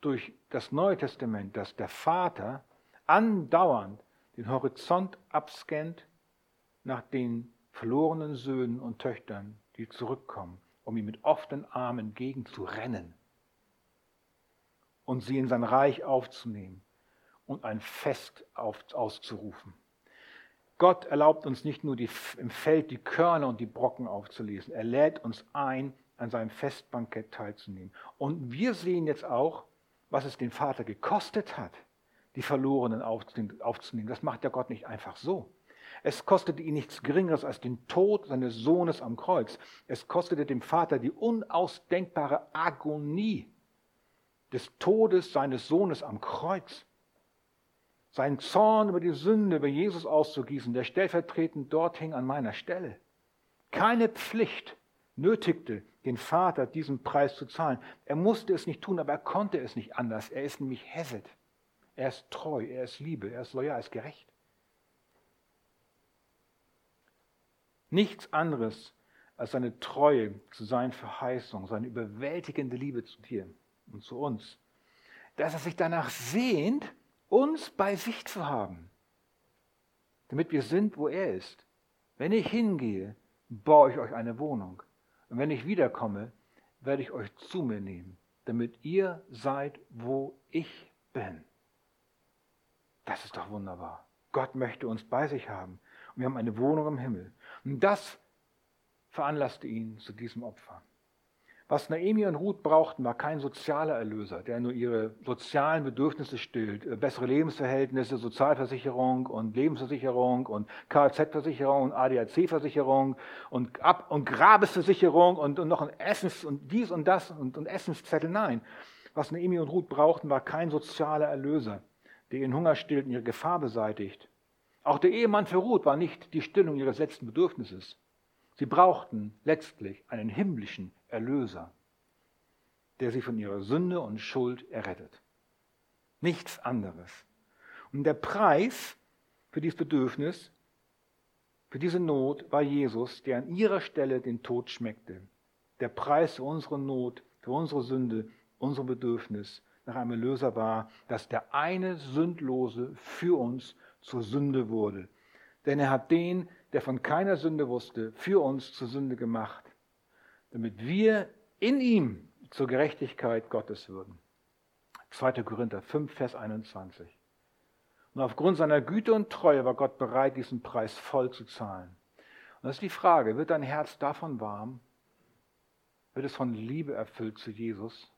durch das Neue Testament, dass der Vater andauernd den Horizont abscannt nach den verlorenen Söhnen und Töchtern, die zurückkommen, um ihm mit offenen Armen entgegenzurennen und sie in sein Reich aufzunehmen und ein Fest auf, auszurufen. Gott erlaubt uns nicht nur die, im Feld die Körner und die Brocken aufzulesen, er lädt uns ein, an seinem Festbankett teilzunehmen. Und wir sehen jetzt auch, was es den Vater gekostet hat, die Verlorenen aufzunehmen. Das macht der Gott nicht einfach so. Es kostete ihn nichts Geringeres als den Tod seines Sohnes am Kreuz. Es kostete dem Vater die unausdenkbare Agonie des Todes seines Sohnes am Kreuz. Sein Zorn über die Sünde, über Jesus auszugießen, der stellvertretend dort hing an meiner Stelle. Keine Pflicht nötigte den Vater, diesen Preis zu zahlen. Er musste es nicht tun, aber er konnte es nicht anders. Er ist nämlich Hesed. Er ist treu, er ist Liebe, er ist loyal, er ist gerecht. Nichts anderes als seine Treue zu seinen Verheißungen, seine überwältigende Liebe zu dir und zu uns, dass er sich danach sehnt, uns bei sich zu haben, damit wir sind, wo er ist. Wenn ich hingehe, baue ich euch eine Wohnung. Und wenn ich wiederkomme, werde ich euch zu mir nehmen, damit ihr seid, wo ich bin. Das ist doch wunderbar. Gott möchte uns bei sich haben. Und wir haben eine Wohnung im Himmel. Und das veranlasste ihn zu diesem Opfer. Was Naomi und Ruth brauchten, war kein sozialer Erlöser, der nur ihre sozialen Bedürfnisse stillt. Äh, bessere Lebensverhältnisse, Sozialversicherung und Lebensversicherung und Kfz-Versicherung und ADAC-Versicherung und Ab- und Grabesversicherung und, und noch ein Essens- und dies und das und, und Essenszettel. Nein, was Naomi und Ruth brauchten, war kein sozialer Erlöser, der ihren Hunger stillt und ihre Gefahr beseitigt. Auch der Ehemann für Ruth war nicht die Stillung ihres letzten Bedürfnisses. Sie brauchten letztlich einen himmlischen Erlöser, der sie von ihrer Sünde und Schuld errettet. Nichts anderes. Und der Preis für dieses Bedürfnis, für diese Not war Jesus, der an ihrer Stelle den Tod schmeckte. Der Preis für unsere Not, für unsere Sünde, unser Bedürfnis nach einem Erlöser war, dass der eine Sündlose für uns zur Sünde wurde. Denn er hat den, der von keiner Sünde wusste, für uns zur Sünde gemacht, damit wir in ihm zur Gerechtigkeit Gottes würden. 2. Korinther 5, Vers 21. Und aufgrund seiner Güte und Treue war Gott bereit, diesen Preis voll zu zahlen. Und das ist die Frage, wird dein Herz davon warm? Wird es von Liebe erfüllt zu Jesus?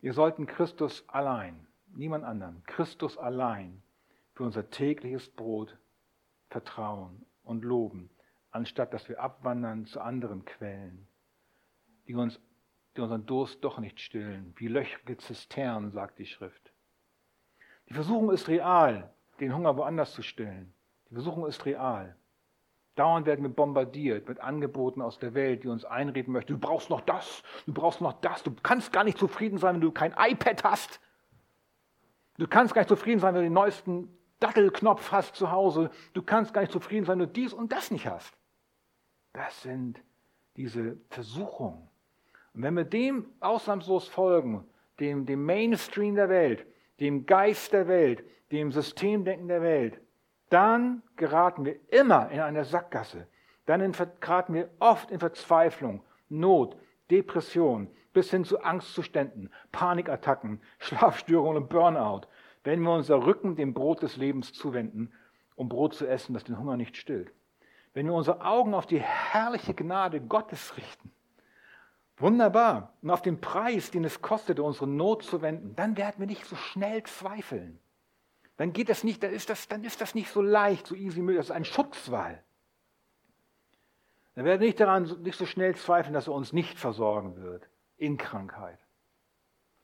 Wir sollten Christus allein, niemand anderen, Christus allein für unser tägliches Brot vertrauen und loben, anstatt dass wir abwandern zu anderen Quellen, die, uns, die unseren Durst doch nicht stillen, wie löchrige Zisternen, sagt die Schrift. Die Versuchung ist real, den Hunger woanders zu stillen. Die Versuchung ist real. Dauernd werden wir bombardiert mit Angeboten aus der Welt, die uns einreden möchten, du brauchst noch das, du brauchst noch das, du kannst gar nicht zufrieden sein, wenn du kein iPad hast. Du kannst gar nicht zufrieden sein, wenn du den neuesten Dattelknopf hast zu Hause. Du kannst gar nicht zufrieden sein, wenn du dies und das nicht hast. Das sind diese Versuchungen. Und wenn wir dem ausnahmslos folgen, dem, dem Mainstream der Welt, dem Geist der Welt, dem Systemdenken der Welt, dann geraten wir immer in eine Sackgasse. Dann geraten wir oft in Verzweiflung, Not, Depression, bis hin zu Angstzuständen, Panikattacken, Schlafstörungen und Burnout wenn wir unser Rücken dem Brot des Lebens zuwenden, um Brot zu essen, das den Hunger nicht stillt. Wenn wir unsere Augen auf die herrliche Gnade Gottes richten, wunderbar, und auf den Preis, den es kostet, unsere Not zu wenden, dann werden wir nicht so schnell zweifeln. Dann geht das nicht, dann ist das, dann ist das nicht so leicht, so easy möglich. Das ist ein Schutzwall. Dann werden wir nicht daran nicht so schnell zweifeln, dass er uns nicht versorgen wird in Krankheit.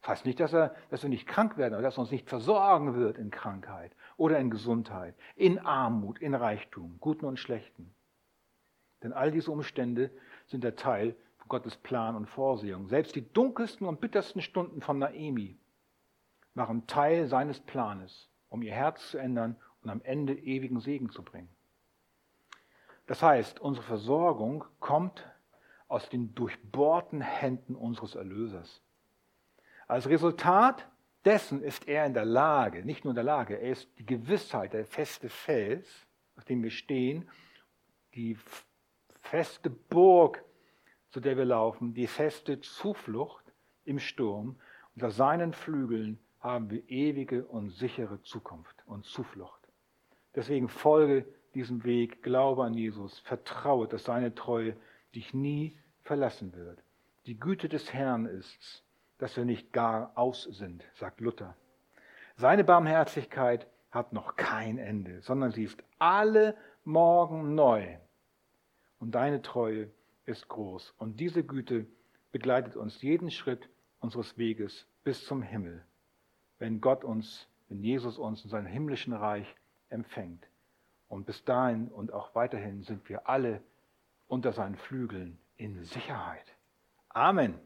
Heißt nicht, dass, er, dass wir nicht krank werden, aber dass er uns nicht versorgen wird in Krankheit oder in Gesundheit, in Armut, in Reichtum, Guten und Schlechten. Denn all diese Umstände sind der Teil von Gottes Plan und Vorsehung. Selbst die dunkelsten und bittersten Stunden von Naemi waren Teil seines Planes, um ihr Herz zu ändern und am Ende ewigen Segen zu bringen. Das heißt, unsere Versorgung kommt aus den durchbohrten Händen unseres Erlösers. Als Resultat dessen ist er in der Lage, nicht nur in der Lage, er ist die Gewissheit, der feste Fels, auf dem wir stehen, die feste Burg, zu der wir laufen, die feste Zuflucht im Sturm. Unter seinen Flügeln haben wir ewige und sichere Zukunft und Zuflucht. Deswegen folge diesem Weg, glaube an Jesus, vertraue, dass seine Treue dich nie verlassen wird. Die Güte des Herrn ist's, dass wir nicht gar aus sind, sagt Luther. Seine Barmherzigkeit hat noch kein Ende, sondern sie ist alle Morgen neu. Und deine Treue ist groß. Und diese Güte begleitet uns jeden Schritt unseres Weges bis zum Himmel, wenn Gott uns, wenn Jesus uns in seinem himmlischen Reich empfängt. Und bis dahin und auch weiterhin sind wir alle unter seinen Flügeln in Sicherheit. Amen.